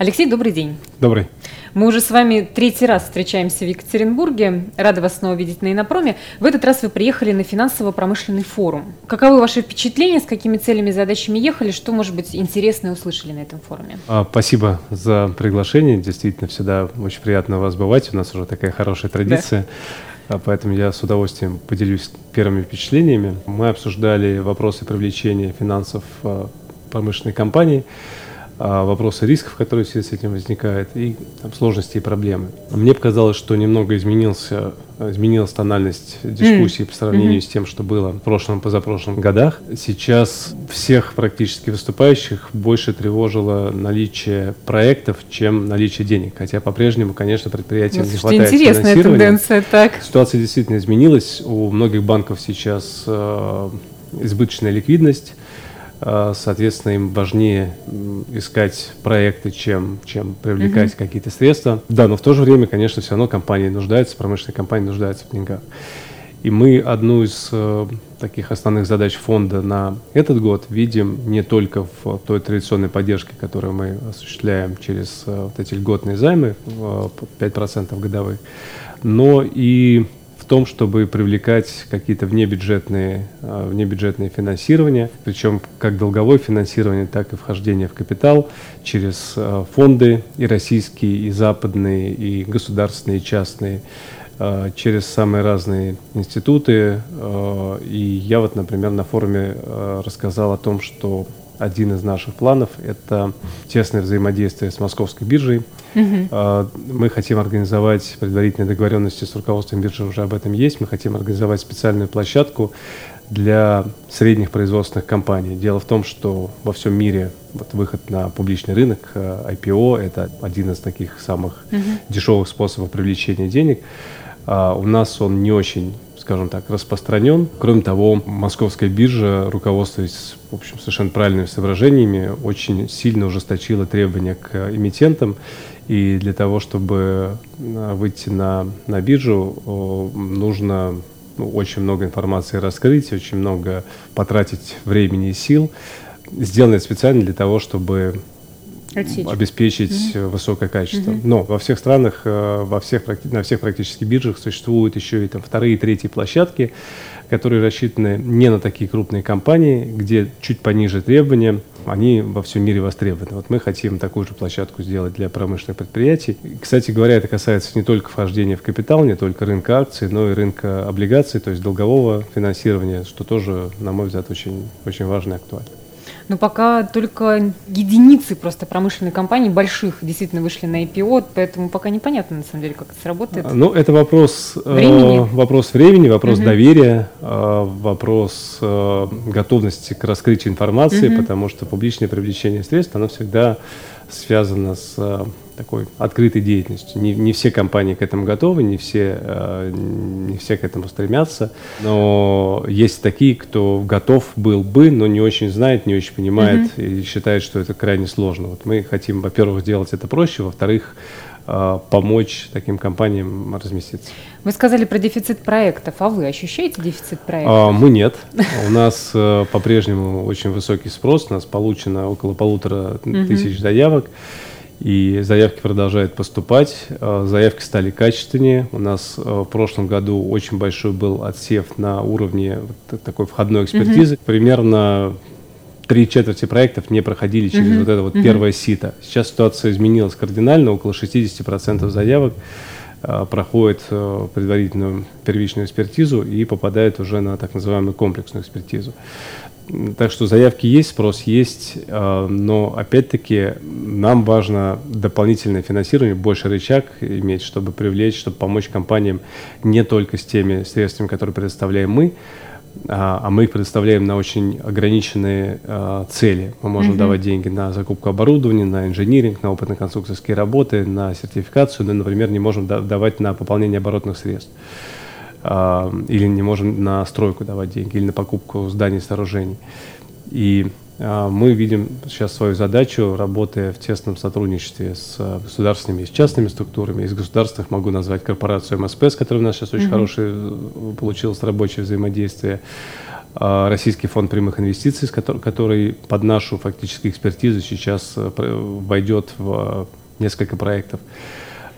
Алексей, добрый день. Добрый. Мы уже с вами третий раз встречаемся в Екатеринбурге. Рада вас снова видеть на Инопроме. В этот раз вы приехали на финансово-промышленный форум. Каковы ваши впечатления, с какими целями и задачами ехали, что, может быть, интересное услышали на этом форуме? А, спасибо за приглашение. Действительно, всегда очень приятно вас бывать. У нас уже такая хорошая традиция. Да. Поэтому я с удовольствием поделюсь первыми впечатлениями. Мы обсуждали вопросы привлечения финансов а, промышленной компании. А, вопросы рисков, которые в связи с этим возникают, и там, сложности и проблемы. Мне показалось, что немного изменился, изменилась тональность дискуссии mm. по сравнению mm-hmm. с тем, что было в прошлом, позапрошлом годах. Сейчас всех практически выступающих больше тревожило наличие проектов, чем наличие денег. Хотя по-прежнему, конечно, предприятиям ну, не хватает интересная финансирования. тенденция, так. Ситуация действительно изменилась. У многих банков сейчас э, избыточная ликвидность соответственно, им важнее искать проекты, чем, чем привлекать mm-hmm. какие-то средства. Да, но в то же время, конечно, все равно компании нуждаются, промышленные компании нуждаются в деньгах. И мы одну из э, таких основных задач фонда на этот год видим не только в той традиционной поддержке, которую мы осуществляем через э, вот эти льготные займы, э, 5% годовых, но и том, чтобы привлекать какие-то внебюджетные, а, внебюджетные финансирования, причем как долговое финансирование, так и вхождение в капитал через а, фонды и российские, и западные, и государственные, и частные, а, через самые разные институты. И я вот, например, на форуме рассказал о том, что один из наших планов – это тесное взаимодействие с московской биржей. Угу. Мы хотим организовать предварительные договоренности с руководством биржи, уже об этом есть. Мы хотим организовать специальную площадку для средних производственных компаний. Дело в том, что во всем мире вот выход на публичный рынок, э, IPO – это один из таких самых угу. дешевых способов привлечения денег. А у нас он не очень скажем так, распространен. Кроме того, московская биржа, руководствуясь, в общем, совершенно правильными соображениями, очень сильно ужесточила требования к эмитентам. И для того, чтобы э, выйти на, на биржу, нужно ну, очень много информации раскрыть, очень много потратить времени и сил. Сделано специально для того, чтобы Отсечь. обеспечить mm-hmm. высокое качество. Mm-hmm. Но во всех странах, э, во всех, на всех практически биржах существуют еще и там вторые и третьи площадки, которые рассчитаны не на такие крупные компании, где чуть пониже требования, они во всем мире востребованы. Вот мы хотим такую же площадку сделать для промышленных предприятий. И, кстати говоря, это касается не только вхождения в капитал, не только рынка акций, но и рынка облигаций, то есть долгового финансирования, что тоже, на мой взгляд, очень, очень важно и актуально. Но пока только единицы просто промышленных компаний больших действительно вышли на IPO, поэтому пока непонятно на самом деле, как это сработает. Ну, это вопрос э, времени, э, вопрос, времени вопрос угу. доверия, э, вопрос э, готовности к раскрытию информации, угу. потому что публичное привлечение средств, оно всегда связано с э, такой открытой деятельностью. Не, не все компании к этому готовы, не все, э, не все к этому стремятся, но есть такие, кто готов был бы, но не очень знает, не очень понимает mm-hmm. и считает, что это крайне сложно. Вот мы хотим, во-первых, сделать это проще, во-вторых, э, помочь таким компаниям разместиться. Вы сказали про дефицит проектов, а вы ощущаете дефицит проектов? А, мы нет. У нас э, по-прежнему очень высокий спрос, у нас получено около полутора тысяч заявок и заявки продолжают поступать. Э, заявки стали качественнее. У нас э, в прошлом году очень большой был отсев на уровне такой входной экспертизы. Mm-hmm. Примерно три четверти проектов не проходили через mm-hmm. вот это вот mm-hmm. первое сито. Сейчас ситуация изменилась кардинально, около 60% заявок э, проходит предварительную первичную экспертизу и попадает уже на так называемую комплексную экспертизу. Так что заявки есть, спрос есть, но опять-таки нам важно дополнительное финансирование, больше рычаг иметь, чтобы привлечь, чтобы помочь компаниям не только с теми средствами, которые предоставляем мы, а, а мы их предоставляем на очень ограниченные а, цели. Мы можем mm-hmm. давать деньги на закупку оборудования, на инжиниринг, на опытно-конструкторские работы, на сертификацию, но, например, не можем давать на пополнение оборотных средств. А, или не можем на стройку давать деньги, или на покупку зданий и сооружений. И мы видим сейчас свою задачу, работая в тесном сотрудничестве с государственными и с частными структурами. Из государственных могу назвать корпорацию МСП, с которой у нас сейчас очень mm-hmm. хорошее получилось рабочее взаимодействие. а, Российский фонд прямых инвестиций, который под нашу фактически экспертизу сейчас э, войдет в несколько проектов.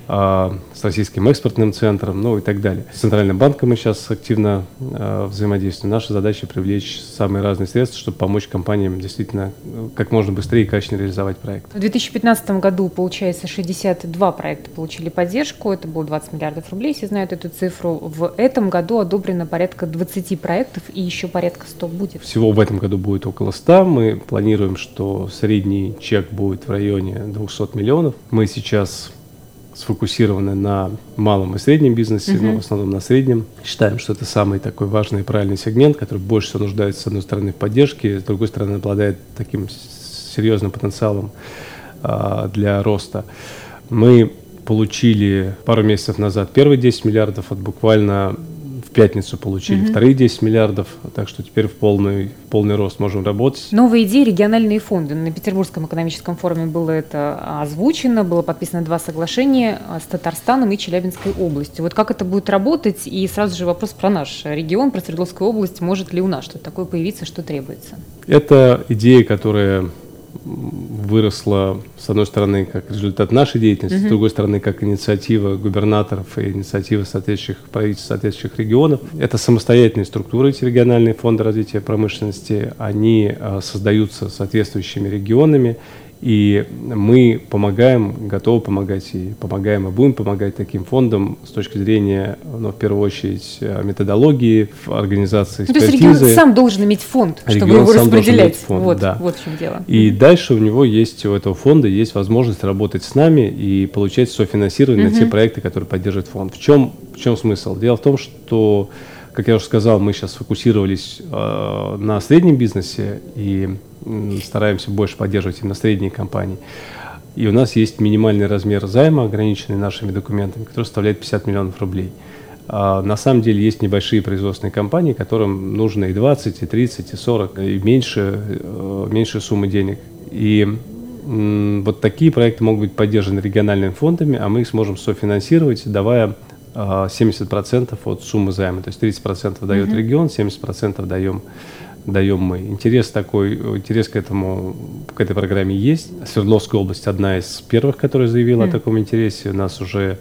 А, с Российским экспортным центром, ну и так далее. С Центральным банком мы сейчас активно э, взаимодействуем. Наша задача привлечь самые разные средства, чтобы помочь компаниям действительно э, как можно быстрее и качественно реализовать проект. В 2015 году, получается, 62 проекта получили поддержку, это было 20 миллиардов рублей, все знают эту цифру. В этом году одобрено порядка 20 проектов и еще порядка 100 будет. Всего в этом году будет около 100. Мы планируем, что средний чек будет в районе 200 миллионов. Мы сейчас сфокусированы на малом и среднем бизнесе, uh-huh. но в основном на среднем. Считаем, что это самый такой важный и правильный сегмент, который больше всего нуждается, с одной стороны, в поддержке, с другой стороны, обладает таким серьезным потенциалом а, для роста. Мы получили пару месяцев назад первые 10 миллиардов, от буквально пятницу получили mm-hmm. вторые 10 миллиардов, так что теперь в полный, полный рост можем работать. Новые идеи региональные фонды. На Петербургском экономическом форуме было это озвучено, было подписано два соглашения с Татарстаном и Челябинской областью. Вот как это будет работать? И сразу же вопрос про наш регион, про Свердловскую область. Может ли у нас что-то такое появиться, что требуется? Это идея, которая выросла, с одной стороны, как результат нашей деятельности, mm-hmm. с другой стороны, как инициатива губернаторов и инициатива соответствующих правительств соответствующих регионов. Это самостоятельные структуры, эти региональные фонды развития промышленности, они а, создаются соответствующими регионами, и мы помогаем, готовы помогать и помогаем и будем помогать таким фондам с точки зрения, ну, в первую очередь, э, методологии, организации экспертизы. Ну, то есть регион сам должен иметь фонд, чтобы регион его распределять. Фонд, вот, да. вот в чем дело. И дальше у него есть, у этого фонда есть возможность работать с нами и получать софинансирование mm-hmm. на те проекты, которые поддерживает фонд. В чем, в чем смысл? Дело в том, что как я уже сказал, мы сейчас сфокусировались э, на среднем бизнесе и стараемся больше поддерживать именно средние компании. И у нас есть минимальный размер займа, ограниченный нашими документами, который составляет 50 миллионов рублей. А на самом деле есть небольшие производственные компании, которым нужно и 20, и 30, и 40, и меньше, э, меньше суммы денег. И вот такие проекты могут быть поддержаны региональными фондами, а мы их сможем софинансировать, давая 70% от суммы займа. То есть 30% дает mm-hmm. регион, 70% даем, даем мы. Интерес такой, интерес к этому, к этой программе есть. Свердловская область одна из первых, которая заявила mm-hmm. о таком интересе. У нас уже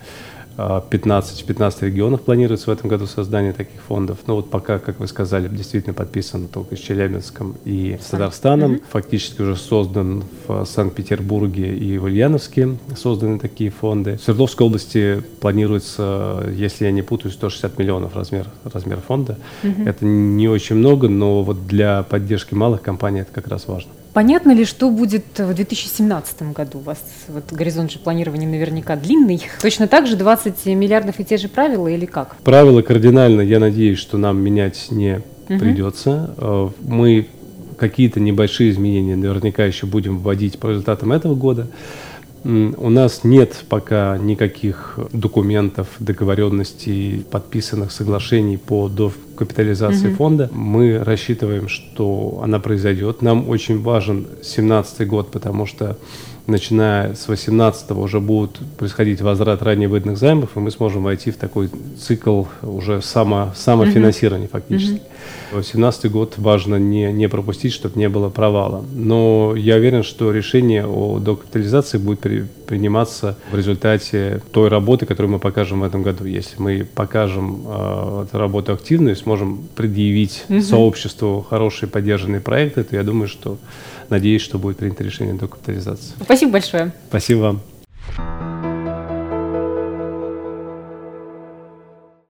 15, 15 регионов планируется в этом году создание таких фондов. Но вот пока, как вы сказали, действительно подписано только с Челябинском и с Татарстаном. Mm-hmm. Фактически уже создан в Санкт-Петербурге и в Ульяновске созданы такие фонды. В Свердловской области планируется, если я не путаюсь, 160 миллионов размер, размер фонда. Mm-hmm. Это не очень много, но вот для поддержки малых компаний это как раз важно. Понятно ли, что будет в 2017 году? У вас вот горизонт же планирования наверняка длинный. Точно так же 20 миллиардов и те же правила или как? Правила кардинально, я надеюсь, что нам менять не угу. придется. Э, мы какие-то небольшие изменения наверняка еще будем вводить по результатам этого года. У нас нет пока никаких документов, договоренностей, подписанных соглашений по докапитализации угу. фонда. Мы рассчитываем, что она произойдет. Нам очень важен 2017 год, потому что начиная с 18 уже будут происходить возврат ранее выданных займов, и мы сможем войти в такой цикл уже само, самофинансирования mm-hmm. фактически. Mm-hmm. 2017 год важно не, не пропустить, чтобы не было провала. Но я уверен, что решение о докапитализации будет при, приниматься в результате той работы, которую мы покажем в этом году. Если мы покажем э, эту работу активную, сможем предъявить mm-hmm. сообществу хорошие поддержанные проекты, то я думаю, что Надеюсь, что будет принято решение о докапитализации. Спасибо большое. Спасибо вам.